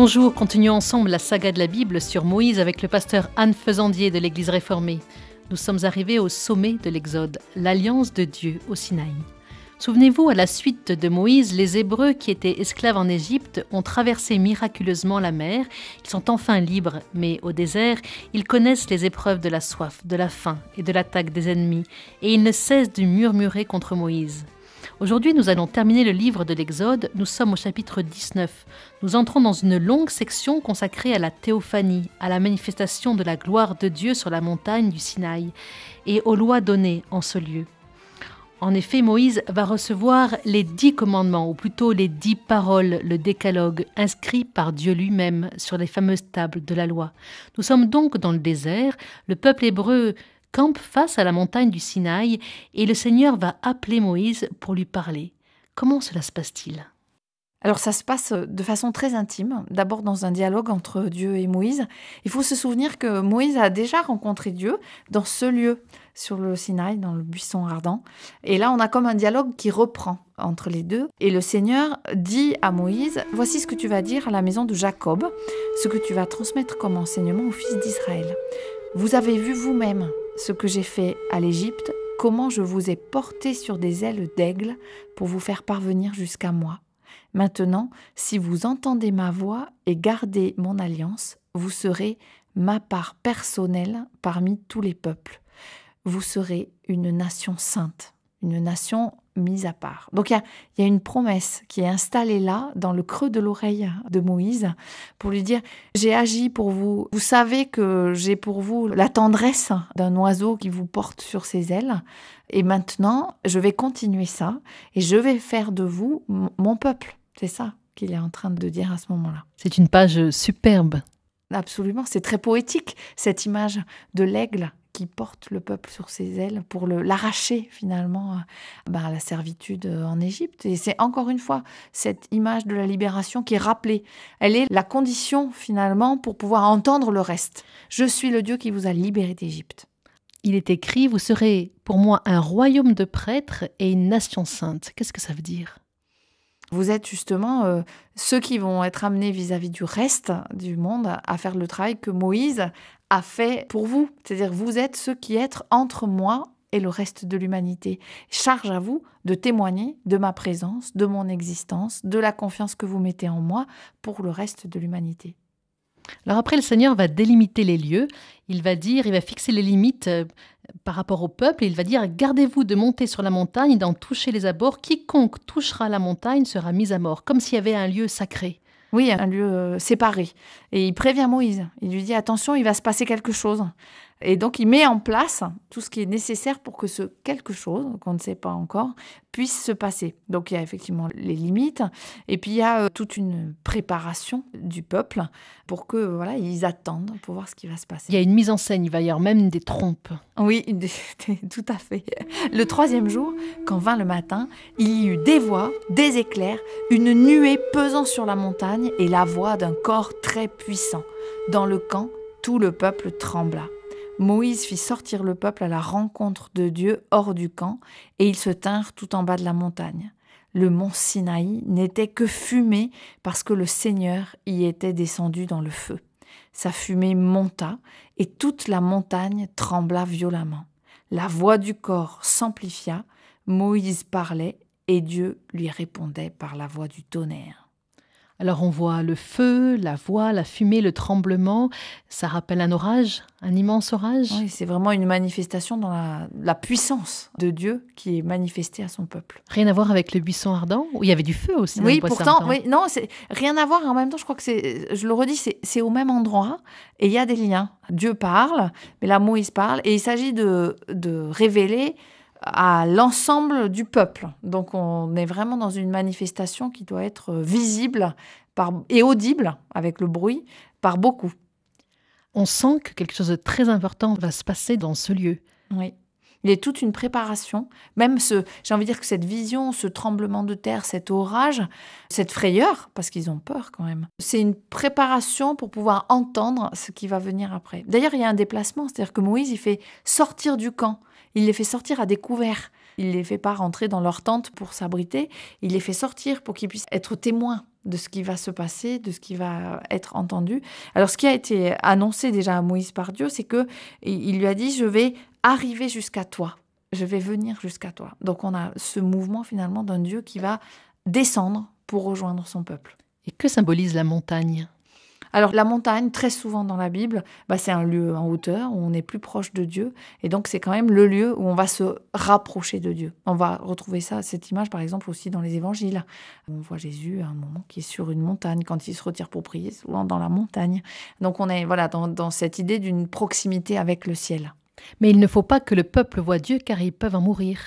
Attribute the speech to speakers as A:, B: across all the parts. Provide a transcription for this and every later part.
A: Bonjour, continuons ensemble la saga de la Bible sur Moïse avec le pasteur Anne Faisandier de l'Église réformée. Nous sommes arrivés au sommet de l'Exode, l'alliance de Dieu au Sinaï. Souvenez-vous, à la suite de Moïse, les Hébreux qui étaient esclaves en Égypte ont traversé miraculeusement la mer. Ils sont enfin libres, mais au désert, ils connaissent les épreuves de la soif, de la faim et de l'attaque des ennemis, et ils ne cessent de murmurer contre Moïse. Aujourd'hui, nous allons terminer le livre de l'Exode. Nous sommes au chapitre 19. Nous entrons dans une longue section consacrée à la théophanie, à la manifestation de la gloire de Dieu sur la montagne du Sinaï et aux lois données en ce lieu. En effet, Moïse va recevoir les dix commandements, ou plutôt les dix paroles, le décalogue, inscrit par Dieu lui-même sur les fameuses tables de la loi. Nous sommes donc dans le désert, le peuple hébreu campe face à la montagne du Sinaï et le Seigneur va appeler Moïse pour lui parler. Comment cela se passe-t-il?
B: Alors ça se passe de façon très intime, d'abord dans un dialogue entre Dieu et Moïse. Il faut se souvenir que Moïse a déjà rencontré Dieu dans ce lieu, sur le Sinaï, dans le buisson ardent. Et là, on a comme un dialogue qui reprend entre les deux. Et le Seigneur dit à Moïse, voici ce que tu vas dire à la maison de Jacob, ce que tu vas transmettre comme enseignement aux fils d'Israël. Vous avez vu vous-même ce que j'ai fait à l'Égypte, comment je vous ai porté sur des ailes d'aigle pour vous faire parvenir jusqu'à moi. Maintenant, si vous entendez ma voix et gardez mon alliance, vous serez ma part personnelle parmi tous les peuples. Vous serez une nation sainte, une nation mise à part. Donc il y, a, une promesse qui est installée là, dans le creux de l'oreille de Moïse, pour lui dire, j'ai agi pour vous, vous savez que j'ai pour vous la tendresse d'un oiseau qui vous porte sur ses ailes, et maintenant je vais continuer ça, et je vais faire de vous mon peuple. C'est ça qu'il est en train de dire à ce moment-là.
A: C'est une page superbe.
B: Absolument, c'est très poétique, cette image de l'aigle qui porte le peuple sur ses ailes pour l'arracher finalement bah, à la servitude en Égypte. Et c'est encore une fois cette image de la libération qui est rappelée. Elle est la condition finalement pour pouvoir entendre le reste. Je suis le Dieu qui vous a libéré d'Égypte.
A: Il est écrit, vous serez pour moi un royaume de prêtres et une nation sainte. Qu'est-ce que ça veut dire?
B: Vous êtes justement euh, ceux qui vont être amenés vis-à-vis du reste du monde à faire le travail que Moïse a fait pour vous. C'est-à-dire vous êtes ceux qui êtes entre moi et le reste de l'humanité. Charge à vous de témoigner de ma présence, de mon existence, de la confiance que vous mettez en moi pour le reste de l'humanité.
A: Alors après, le Seigneur va délimiter les lieux, il va dire, il va fixer les limites euh, par rapport au peuple, et il va dire, gardez-vous de monter sur la montagne et d'en toucher les abords, quiconque touchera la montagne sera mis à mort, comme s'il y avait un lieu sacré.
B: Oui, un lieu euh, séparé. Et il prévient Moïse, il lui dit, attention, il va se passer quelque chose. Et donc, il met en place tout ce qui est nécessaire pour que ce quelque chose, qu'on ne sait pas encore, puisse se passer. Donc, il y a effectivement les limites. Et puis, il y a euh, toute une préparation du peuple pour que, voilà, ils attendent pour voir ce qui va se passer.
A: Il y a une mise en scène, il va y avoir même des trompes.
B: Oui, tout à fait. Le troisième jour, quand vint le matin, il y eut des voix, des éclairs, une nuée pesant sur la montagne et la voix d'un corps très puissant. Dans le camp, tout le peuple trembla. Moïse fit sortir le peuple à la rencontre de Dieu hors du camp, et ils se tinrent tout en bas de la montagne. Le mont Sinaï n'était que fumée parce que le Seigneur y était descendu dans le feu. Sa fumée monta, et toute la montagne trembla violemment. La voix du corps s'amplifia, Moïse parlait, et Dieu lui répondait par la voix du tonnerre.
A: Alors on voit le feu, la voix, la fumée, le tremblement. Ça rappelle un orage, un immense orage?
B: Oui, c'est vraiment une manifestation dans la, puissance de Dieu qui est manifestée à son peuple.
A: Rien à voir avec le buisson ardent où il y avait du feu aussi.
B: Oui, pourtant, oui, non, c'est rien à voir. En même temps, je crois que c'est, je le redis, c'est au même endroit et il y a des liens. Dieu parle, mais là Moïse parle et il s'agit de, de révéler à l'ensemble du peuple. Donc on est vraiment dans une manifestation qui doit être visible par, et audible avec le bruit par beaucoup.
A: On sent que quelque chose de très important va se passer dans ce lieu.
B: Oui. Il y a toute une préparation, même ce, j'ai envie de dire que cette vision, ce tremblement de terre, cet orage, cette frayeur, parce qu'ils ont peur quand même, c'est une préparation pour pouvoir entendre ce qui va venir après. D'ailleurs, il y a un déplacement, c'est-à-dire que Moïse, il fait sortir du camp. Il les fait sortir à découvert. Il les fait pas rentrer dans leur tente pour s'abriter. Il les fait sortir pour qu'ils puissent être témoins de ce qui va se passer, de ce qui va être entendu. Alors, ce qui a été annoncé déjà à Moïse par Dieu, c'est que il lui a dit Je vais arriver jusqu'à toi. Je vais venir jusqu'à toi. Donc, on a ce mouvement finalement d'un Dieu qui va descendre pour rejoindre son peuple.
A: Et que symbolise la montagne?
B: Alors la montagne, très souvent dans la Bible, bah, c'est un lieu en hauteur où on est plus proche de Dieu. Et donc c'est quand même le lieu où on va se rapprocher de Dieu. On va retrouver ça, cette image par exemple aussi dans les évangiles. On voit Jésus à un moment qui est sur une montagne quand il se retire pour prier, souvent dans la montagne. Donc on est voilà dans, dans cette idée d'une proximité avec le ciel.
A: Mais il ne faut pas que le peuple voit Dieu car ils peuvent en mourir.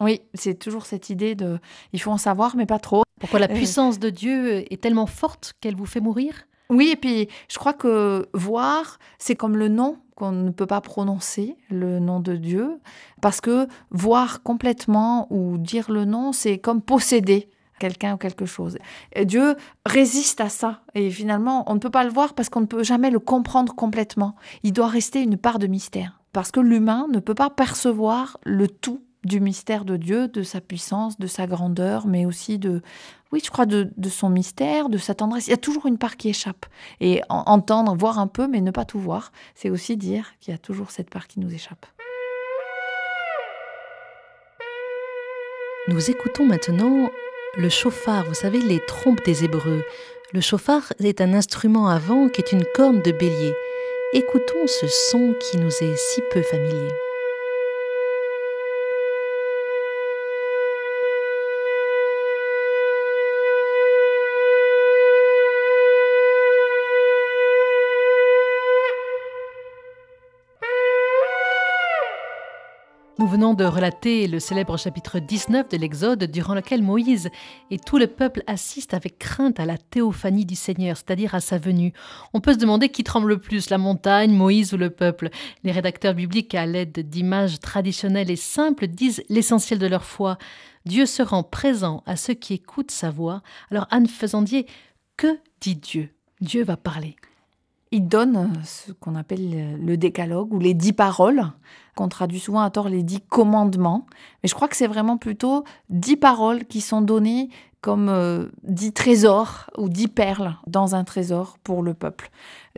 B: Oui, c'est toujours cette idée de il faut en savoir mais pas trop.
A: Pourquoi la euh, puissance de Dieu est tellement forte qu'elle vous fait mourir?
B: Oui, et puis je crois que voir, c'est comme le nom qu'on ne peut pas prononcer, le nom de Dieu, parce que voir complètement ou dire le nom, c'est comme posséder quelqu'un ou quelque chose. Dieu résiste à ça. Et finalement, on ne peut pas le voir parce qu'on ne peut jamais le comprendre complètement. Il doit rester une part de mystère. Parce que l'humain ne peut pas percevoir le tout du mystère de Dieu, de sa puissance, de sa grandeur, mais aussi de, oui, je crois, de, son mystère, de sa tendresse. Il y a toujours une part qui échappe. Et entendre, voir un peu, mais ne pas tout voir, c'est aussi dire qu'il y a toujours cette part qui nous échappe.
A: Nous écoutons maintenant le chauffard, vous savez, les trompes des Hébreux. Le chauffard est un instrument à vent qui est une corne de bélier. Écoutons ce son qui nous est si peu familier. Nous venons de relater le célèbre chapitre 19 de l'Exode, durant lequel Moïse et tout le peuple assistent avec crainte à la théophanie du Seigneur, c'est-à-dire à sa venue. On peut se demander qui tremble le plus, la montagne, Moïse ou le peuple. Les rédacteurs bibliques, à l'aide d'images traditionnelles et simples, disent l'essentiel de leur foi. Dieu se rend présent à ceux qui écoutent sa voix. Alors Anne Faisandier, que dit Dieu? Dieu va parler
B: il donne ce qu'on appelle le décalogue ou les dix paroles, qu'on traduit souvent à tort les dix commandements. Mais je crois que c'est vraiment plutôt dix paroles qui sont données comme euh, dix trésors ou dix perles dans un trésor pour le peuple.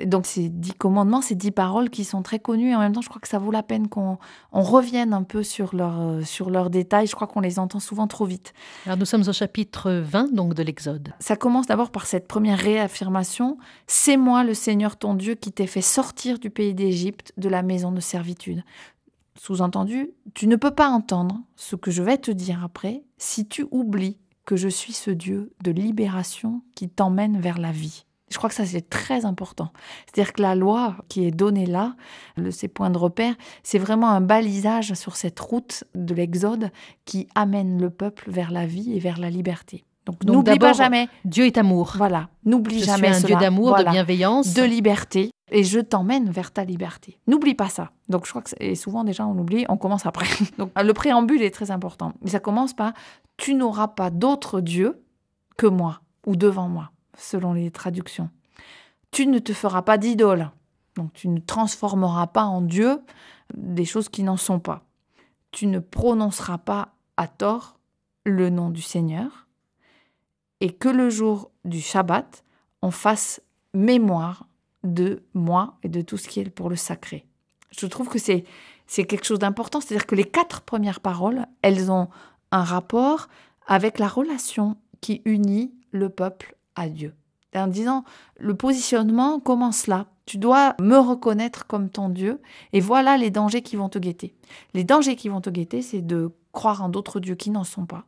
B: donc ces dix commandements, ces dix paroles qui sont très connues, et en même temps je crois que ça vaut la peine qu'on revienne un peu sur, euh, sur leurs détails, je crois qu'on les entend souvent trop vite.
A: Alors nous sommes au chapitre 20 donc de l'Exode.
B: Ça commence d'abord par cette première réaffirmation, C'est moi le Seigneur ton Dieu qui t'ai fait sortir du pays d'Égypte, de la maison de servitude. Sous-entendu, tu ne peux pas entendre ce que je vais te dire après si tu oublies que je suis ce Dieu de libération qui t'emmène vers la vie. Je crois que ça, c'est très important. C'est-à-dire que la loi qui est donnée là, ces points de repère, c'est vraiment un balisage sur cette route de l'Exode qui amène le peuple vers la vie et vers la liberté.
A: Donc, n'oublie pas jamais. Dieu est amour.
B: Voilà, n'oublie jamais.
A: Je suis un Dieu d'amour, de bienveillance,
B: de liberté, et je t'emmène vers ta liberté. N'oublie pas ça. Donc je crois que et souvent déjà on oublie, on commence après. Donc le préambule est très important. Mais ça commence par tu n'auras pas d'autre Dieu que moi ou devant moi, selon les traductions. Tu ne te feras pas d'idole. Donc tu ne transformeras pas en Dieu des choses qui n'en sont pas. Tu ne prononceras pas à tort le nom du Seigneur. Et que le jour du Shabbat, on fasse mémoire de moi et de tout ce qui est pour le sacré. Je trouve que c'est c'est quelque chose d'important, c'est-à-dire que les quatre premières paroles, elles ont un rapport avec la relation qui unit le peuple à Dieu. En disant, le positionnement commence là. Tu dois me reconnaître comme ton Dieu, et voilà les dangers qui vont te guetter. Les dangers qui vont te guetter, c'est de croire en d'autres dieux qui n'en sont pas,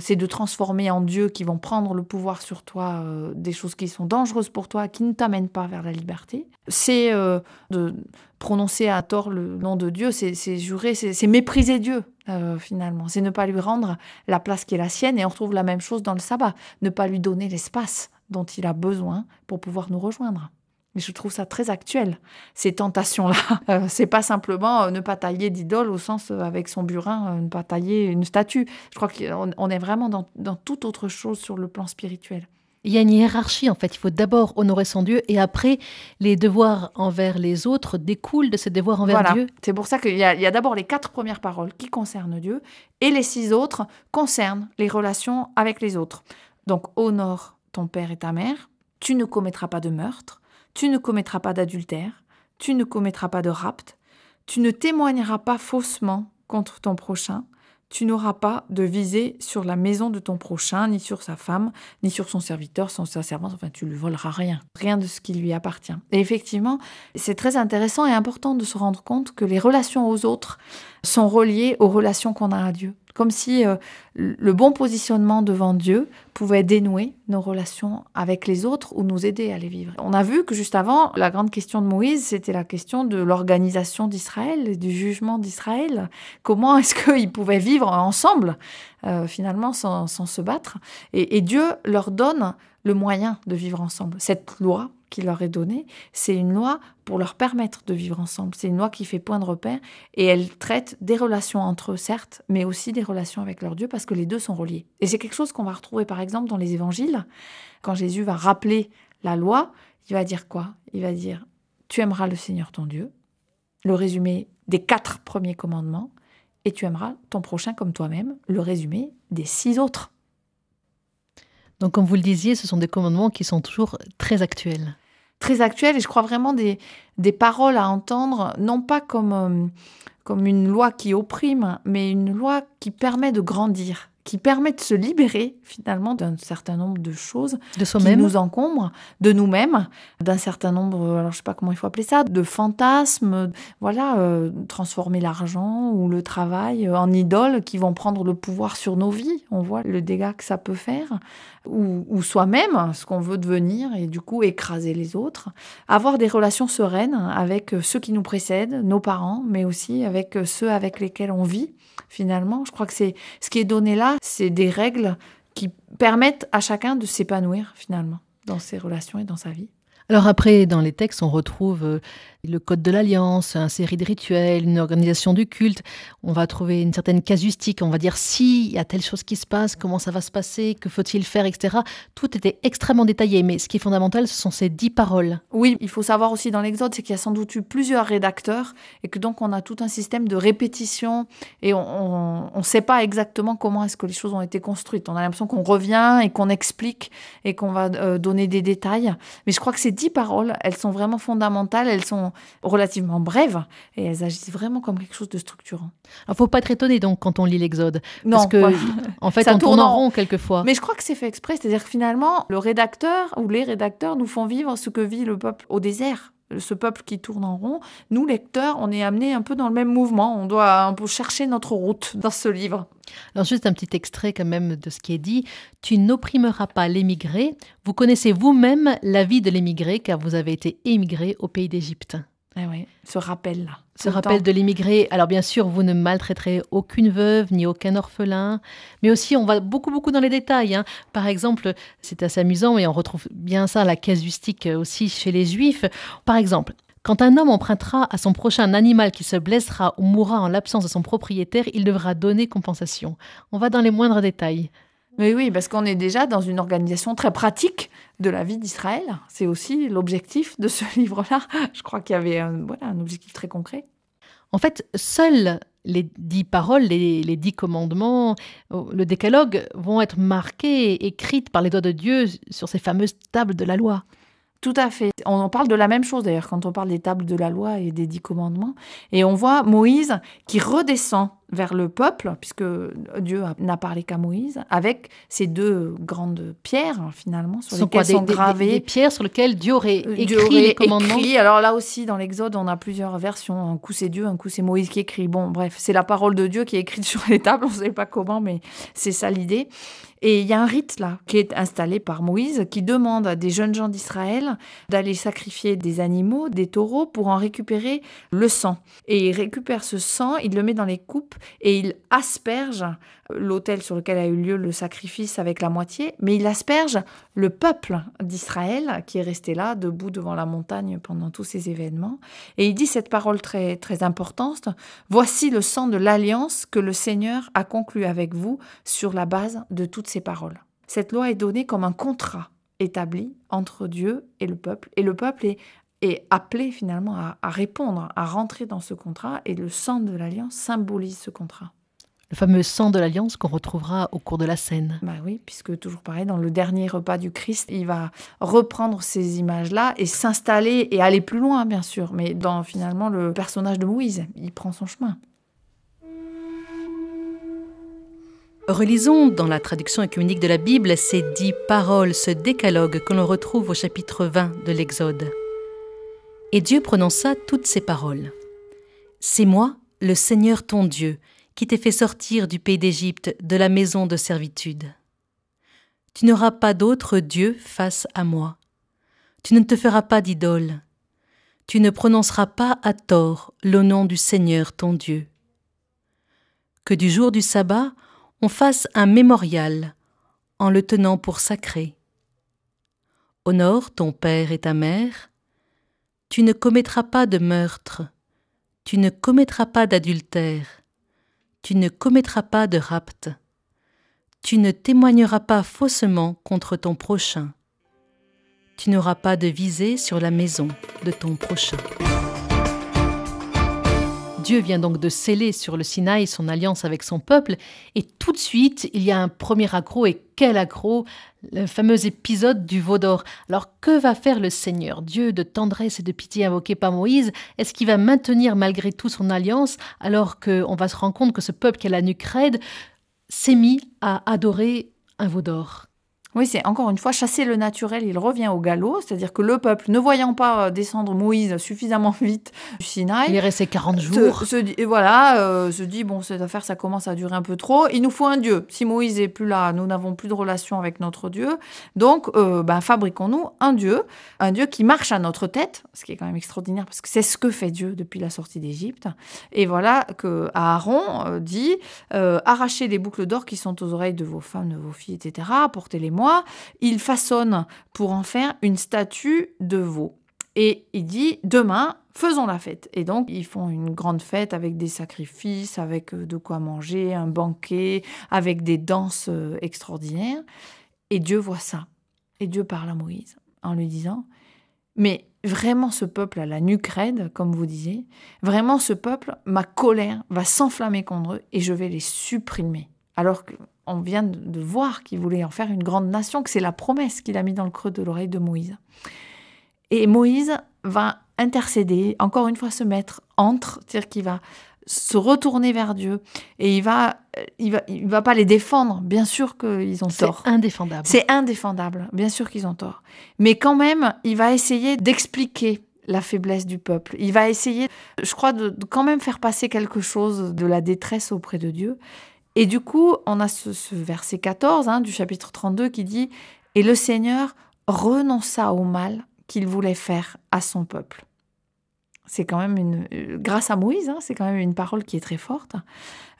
B: c'est de transformer en Dieu qui vont prendre le pouvoir sur toi euh, des choses qui sont dangereuses pour toi, qui ne t'amènent pas vers la liberté. C'est euh, de prononcer à tort le nom de Dieu, c'est jurer, c'est mépriser Dieu euh, finalement. C'est ne pas lui rendre la place qui est la sienne. Et on retrouve la même chose dans le sabbat, ne pas lui donner l'espace dont il a besoin pour pouvoir nous rejoindre. Et je trouve ça très actuel, ces tentations-là. Euh, c'est pas simplement euh, ne pas tailler d'idole au sens euh, avec son burin, ne pas tailler une statue. Je crois qu'on est vraiment dans, dans toute autre chose sur le plan spirituel.
A: Il y a une hiérarchie en fait. Il faut d'abord honorer son Dieu et après les devoirs envers les autres découlent de ces devoirs envers
B: voilà.
A: Dieu.
B: C'est pour ça qu'il y a, a d'abord les quatre premières paroles qui concernent Dieu et les six autres concernent les relations avec les autres. Donc honore ton père et ta mère, tu ne commettras pas de meurtre, tu ne commettras pas d'adultère, tu ne commettras pas de rapt, tu ne témoigneras pas faussement contre ton prochain, tu n'auras pas de visée sur la maison de ton prochain, ni sur sa femme, ni sur son serviteur, son sa servante, enfin tu lui voleras rien, rien de ce qui lui appartient. Et effectivement, c'est très intéressant et important de se rendre compte que les relations aux autres sont reliées aux relations qu'on a à Dieu comme si euh, le bon positionnement devant Dieu pouvait dénouer nos relations avec les autres ou nous aider à les vivre. On a vu que juste avant, la grande question de Moïse, c'était la question de l'organisation d'Israël, du jugement d'Israël. Comment est-ce qu'ils pouvaient vivre ensemble, euh, finalement, sans, se battre? Et Dieu leur donne le moyen de vivre ensemble. Cette loi qui leur est donnée, c'est une loi pour leur permettre de vivre ensemble. C'est une loi qui fait point de repère et elle traite des relations entre eux, certes, mais aussi des relations avec leur Dieu parce que les deux sont reliés. Et c'est quelque chose qu'on va retrouver par exemple dans les évangiles. Quand Jésus va rappeler la loi, il va dire quoi? Il va dire Tu aimeras le Seigneur ton Dieu, le résumé des quatre premiers commandements, et tu aimeras ton prochain comme toi-même, le résumé des six autres.
A: Donc, comme vous le disiez, ce sont des commandements qui sont toujours très actuels.
B: Très actuels, et je crois vraiment des, des paroles à entendre, non pas comme, euh, comme une loi qui opprime, mais une loi qui permet de grandir qui permet de se libérer finalement d'un certain nombre de choses
A: de
B: qui nous encombrent, de nous-mêmes, d'un certain nombre, alors je sais pas comment il faut appeler ça, de fantasmes, voilà, euh, transformer l'argent ou le travail en idoles qui vont prendre le pouvoir sur nos vies. On voit le dégât que ça peut faire, ou, ou soi-même, ce qu'on veut devenir et du coup écraser les autres. Avoir des relations sereines avec ceux qui nous précèdent, nos parents, mais aussi avec ceux avec lesquels on vit finalement. Je crois que c'est ce qui est donné là, c'est des règles qui permettent à chacun de s'épanouir finalement dans ses relations et dans sa vie.
A: Alors après, dans les textes, on retrouve euh, le code de l'alliance, une série de rituels, une organisation du culte. On va trouver une certaine casuistique. On va dire si il y a telle chose qui se passe, comment ça va se passer, que faut-il faire, etc. Tout était extrêmement détaillé. Mais ce qui est fondamental, ce sont ces dix paroles.
B: Oui, il faut savoir aussi dans l'Exode, c'est qu'il y a sans doute eu plusieurs rédacteurs et que donc on a tout un système de répétition et on ne sait pas exactement comment est-ce que les choses ont été construites. On a l'impression qu'on revient et qu'on explique et qu'on va euh, donner des détails. Mais je crois que ces dix paroles, elles sont vraiment fondamentales. Elles sont relativement brèves et elles agissent vraiment comme quelque chose de structurant.
A: Il ne faut pas être étonné donc quand on lit l'Exode. Parce que, en fait, ça on tourne en rond quelquefois.
B: Mais je crois que c'est fait exprès. C'est-à-dire que finalement, le rédacteur ou les rédacteurs nous font vivre ce que vit le peuple au désert ce peuple qui tourne en rond, nous, lecteurs, on est amenés un peu dans le même mouvement. On doit un peu chercher notre route dans ce livre.
A: Alors juste un petit extrait quand même de ce qui est dit. Tu n'opprimeras pas l'émigré. Vous connaissez vous-même la vie de l'émigré car vous avez été émigré au pays d'Égypte.
B: Eh ce rappel-là.
A: Ce rappel de l'immigré. Alors bien sûr, vous ne maltraiterez aucune veuve ni aucun orphelin, mais aussi on va beaucoup beaucoup dans les détails. Hein. Par exemple, c'est assez amusant et on retrouve bien ça la casuistique aussi chez les juifs. Par exemple, quand un homme empruntera à son prochain un animal qui se blessera ou mourra en l'absence de son propriétaire, il devra donner compensation. On va dans les moindres détails.
B: Mais oui, parce qu'on est déjà dans une organisation très pratique de la vie d'Israël. C'est aussi l'objectif de ce livre-là. Je crois qu'il y avait un, voilà, un objectif très concret.
A: En fait, seules les dix paroles, les, les, dix commandements, le décalogue vont être marqués, écrites par les doigts de Dieu sur ces fameuses tables de la loi.
B: Tout à fait. On en parle de la même chose d'ailleurs quand on parle des tables de la loi et des dix commandements. Et on voit Moïse qui redescend vers le peuple, puisque Dieu n'a parlé qu'à Moïse, avec ces deux grandes pierres finalement sur lesquelles sont gravées
A: des, pierres sur lesquelles Dieu aurait euh, écrit les commandements.
B: Alors là aussi, dans l'Exode, on a plusieurs versions. Un coup c'est Dieu, un coup c'est Moïse qui écrit. Bon, bref, c'est la parole de Dieu qui est écrite sur les tables. On ne sait pas comment, mais c'est ça l'idée. Et il y a un rite là qui est installé par Moïse qui demande à des jeunes gens d'Israël d'aller sacrifier des animaux, des taureaux, pour en récupérer le sang. Et il récupère ce sang, il le met dans les coupes et il asperge l'autel sur lequel a eu lieu le sacrifice avec la moitié, mais il asperge le peuple d'Israël qui est resté là, debout devant la montagne pendant tous ces événements. Et il dit cette parole très, très importante, Voici le sang de l'alliance que le Seigneur a conclu avec vous sur la base de toutes ces paroles. Cette loi est donnée comme un contrat établi entre Dieu et le peuple, et le peuple est est appelé finalement à, répondre, à rentrer dans ce contrat, et le sang de l'alliance symbolise ce contrat.
A: Le fameux sang de l'alliance qu'on retrouvera au cours de la scène.
B: Bah oui, puisque toujours pareil, dans le dernier repas du Christ, il va reprendre ces images-là et s'installer et aller plus loin, bien sûr. Mais dans finalement le personnage de Moïse, il prend son chemin.
A: Relisons dans la traduction œcuménique de la Bible ces dix paroles, ce décalogue que l'on retrouve au chapitre 20 de l'Exode. Et Dieu prononça toutes ces paroles. C'est moi, le Seigneur ton Dieu, qui t'ai fait sortir du pays d'Égypte, de la maison de servitude. Tu n'auras pas d'autre Dieu face à moi. Tu ne te feras pas d'idole. Tu ne prononceras pas à tort le nom du Seigneur ton Dieu. Que du jour du sabbat, on fasse un mémorial en le tenant pour sacré. Honore ton père et ta mère. Tu ne commettras pas de meurtre. Tu ne commettras pas d'adultère. Tu ne commettras pas de rapt. Tu ne témoigneras pas faussement contre ton prochain. Tu n'auras pas de visée sur la maison de ton prochain. Dieu vient donc de sceller sur le Sinaï son alliance avec son peuple, et tout de suite, il y a un premier accro, et quel accro? Le fameux épisode du veau d'or. Alors, que va faire le Seigneur Dieu de tendresse et de pitié invoqué par Moïse? Est-ce qu'il va maintenir malgré tout son alliance, alors qu'on va se rendre compte que ce peuple qui a la nuque raide s'est mis à adorer un veau d'or?
B: Oui, c'est encore une fois chasser le naturel, il revient au galop, c'est-à-dire que le peuple, ne voyant pas euh, descendre Moïse suffisamment vite du Sinaï,
A: il est resté 40 jours.
B: Se, et voilà, euh, se dit bon, cette affaire, ça commence à durer un peu trop. Il nous faut un Dieu. Si Moïse est plus là, nous n'avons plus de relation avec notre Dieu. Donc, euh, ben, fabriquons-nous un Dieu, un Dieu qui marche à notre tête, ce qui est quand même extraordinaire parce que c'est ce que fait Dieu depuis la sortie d'Égypte. Et voilà que Aaron dit arrachez les boucles d'or qui sont aux oreilles de vos femmes, de vos filles, etc. Apportez-les il façonne pour en faire une statue de veau. Et il dit, demain, faisons la fête. Et donc, ils font une grande fête avec des sacrifices, avec euh, de quoi manger, un banquet, avec des danses euh, extraordinaires. Et Dieu voit ça. Et Dieu parle à Moïse en lui disant, mais vraiment ce peuple a la nuque comme vous disiez, vraiment ce peuple, ma colère va s'enflammer contre eux et je vais les supprimer. Alors que on vient de voir qu'il voulait en faire une grande nation, que c'est la promesse qu'il a mis dans le creux de l'oreille de Moïse. Et Moïse va intercéder, encore une fois se mettre entre, c'est-à-dire qu'il va se retourner vers Dieu et il va, il va, il va pas les défendre. Bien sûr qu'ils ont tort.
A: C'est indéfendable.
B: C'est indéfendable. Bien sûr qu'ils ont tort. Mais quand même, il va essayer d'expliquer la faiblesse du peuple. Il va essayer, je crois, de, quand même faire passer quelque chose de la détresse auprès de Dieu. Et du coup, on a ce, verset 14 hein, du chapitre 32 qui dit Et le Seigneur renonça au mal qu'il voulait faire à son peuple. C'est quand même une. Euh, grâce à Moïse, hein, c'est quand même une parole qui est très forte.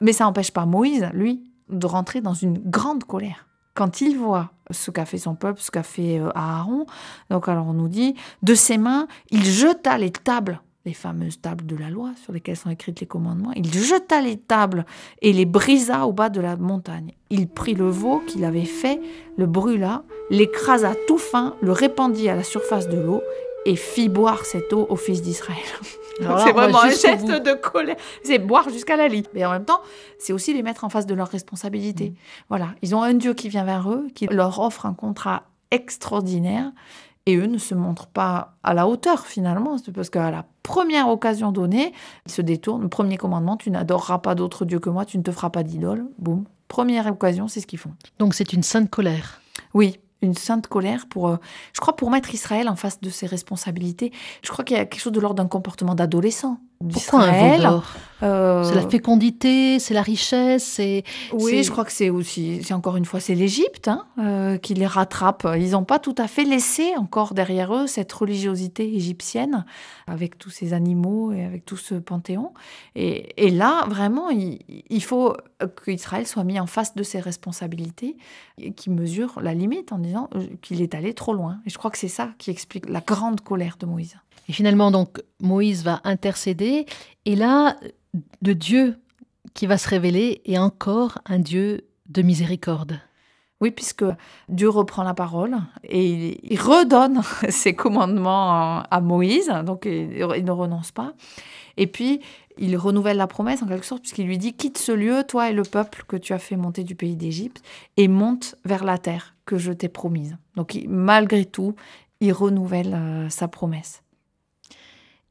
B: Mais ça n'empêche pas Moïse, lui, de rentrer dans une grande colère. Quand il voit ce qu'a fait son peuple, ce qu'a fait euh, Aaron, donc alors on nous dit, de ses mains, il jeta les tables les fameuses tables de la loi sur lesquelles sont écrits les commandements. Il jeta les tables et les brisa au bas de la montagne. Il prit le veau qu'il avait fait, le brûla, l'écrasa tout fin, le répandit à la surface de l'eau et fit boire cette eau aux fils d'Israël. C'est vraiment un geste de colère. C'est boire jusqu'à la lit. Mais en même temps, c'est aussi les mettre en face de leurs responsabilités. Mm. Voilà, ils ont un Dieu qui vient vers eux, qui leur offre un contrat extraordinaire et eux ne se montrent pas à la hauteur finalement, parce qu'à la première occasion donnée, ils se détournent. Le premier commandement, tu n'adoreras pas d'autre Dieu que moi, tu ne te feras pas d'idole. Boum. Première occasion, c'est ce qu'ils font.
A: Donc c'est une sainte colère.
B: Oui, une sainte colère pour, euh, je crois, pour mettre Israël en face de ses responsabilités. Je crois qu'il y a quelque chose de l'ordre d'un comportement d'adolescent.
A: Un euh... C'est la fécondité, c'est la richesse.
B: Oui, je crois que c'est aussi, c'est encore une fois, c'est l'Égypte hein, euh, qui les rattrape. Ils n'ont pas tout à fait laissé encore derrière eux cette religiosité égyptienne avec tous ces animaux et avec tout ce panthéon. Et, et là, vraiment, il, il faut qu'Israël soit mis en face de ses responsabilités, et qui mesure la limite en disant euh, qu'il est allé trop loin. Et je crois que c'est ça qui explique la grande colère de Moïse.
A: Et finalement, donc, Moïse va intercéder. Et là, de Dieu qui va se révéler est encore un Dieu de miséricorde.
B: Oui, puisque Dieu reprend la parole et il redonne ses commandements à Moïse, donc il ne renonce pas. Et puis, il renouvelle la promesse en quelque sorte, puisqu'il lui dit Quitte ce lieu, toi et le peuple que tu as fait monter du pays d'Égypte, et monte vers la terre que je t'ai promise. Donc, malgré tout, il renouvelle euh, sa promesse.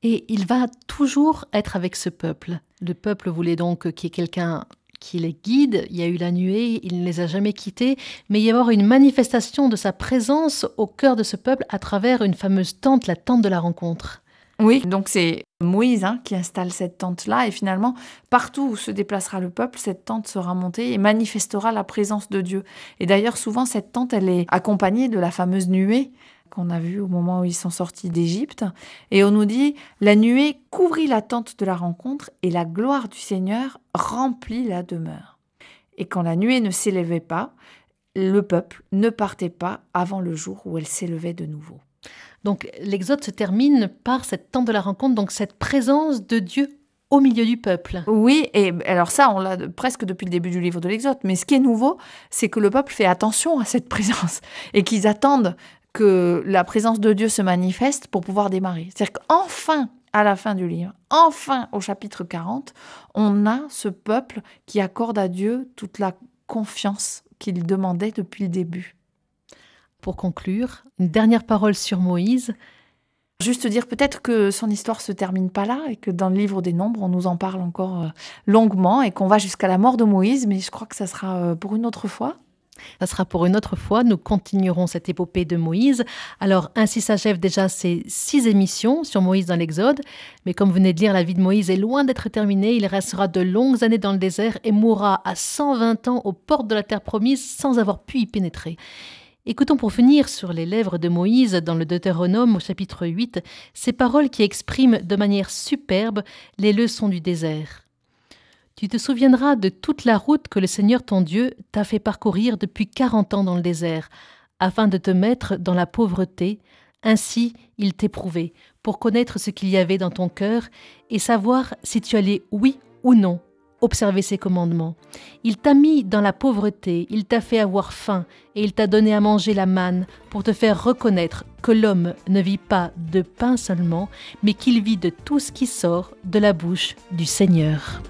A: Et il va toujours être avec ce peuple. Le peuple voulait donc qu'il y ait quelqu'un qui les guide. Il y a eu la nuée, il ne les a jamais quittés, mais il y a avoir une manifestation de sa présence au cœur de ce peuple à travers une fameuse tente, la tente de la rencontre.
B: Oui, donc c'est Moïse hein, qui installe cette tente-là et finalement, partout où se déplacera le peuple, cette tente sera montée et manifestera la présence de Dieu. Et d'ailleurs, souvent, cette tente, elle est accompagnée de la fameuse nuée qu'on a vue au moment où ils sont sortis d'Égypte. Et on nous dit, la nuée couvrit la tente de la rencontre et la gloire du Seigneur remplit la demeure. Et quand la nuée ne s'élevait pas, le peuple ne partait pas avant le jour où elle s'élevait de nouveau.
A: Donc l'Exode se termine par cette tente de la rencontre, donc cette présence de Dieu au milieu du peuple.
B: Oui, et alors ça, on l'a presque depuis le début du livre de l'Exode. Mais ce qui est nouveau, c'est que le peuple fait attention à cette présence et qu'ils attendent que la présence de Dieu se manifeste pour pouvoir démarrer. C'est-à-dire qu'enfin, à la fin du livre, enfin au chapitre 40, on a ce peuple qui accorde à Dieu toute la confiance qu'il demandait depuis le début.
A: Pour conclure, une dernière parole sur Moïse.
B: Juste dire peut-être que son histoire se termine pas là et que dans le livre des Nombres, on nous en parle encore euh, longuement et qu'on va jusqu'à la mort de Moïse, mais je crois que ça sera euh, pour une autre fois.
A: Ça sera pour une autre fois. Nous continuerons cette épopée de Moïse. Alors, ainsi s'achèvent déjà ces six émissions sur Moïse dans l'Exode. Mais comme vous venez de lire, la vie de Moïse est loin d'être terminée. Il restera de longues années dans le désert et mourra à 120 ans aux portes de la terre promise sans avoir pu y pénétrer. Écoutons pour finir sur les lèvres de Moïse dans le Deutéronome au chapitre 8 ces paroles qui expriment de manière superbe les leçons du désert. Tu te souviendras de toute la route que le Seigneur ton Dieu t'a fait parcourir depuis quarante ans dans le désert, afin de te mettre dans la pauvreté, ainsi il t'éprouvait, pour connaître ce qu'il y avait dans ton cœur et savoir si tu allais oui ou non observer ses commandements. Il t'a mis dans la pauvreté, il t'a fait avoir faim, et il t'a donné à manger la manne pour te faire reconnaître que l'homme ne vit pas de pain seulement, mais qu'il vit de tout ce qui sort de la bouche du Seigneur.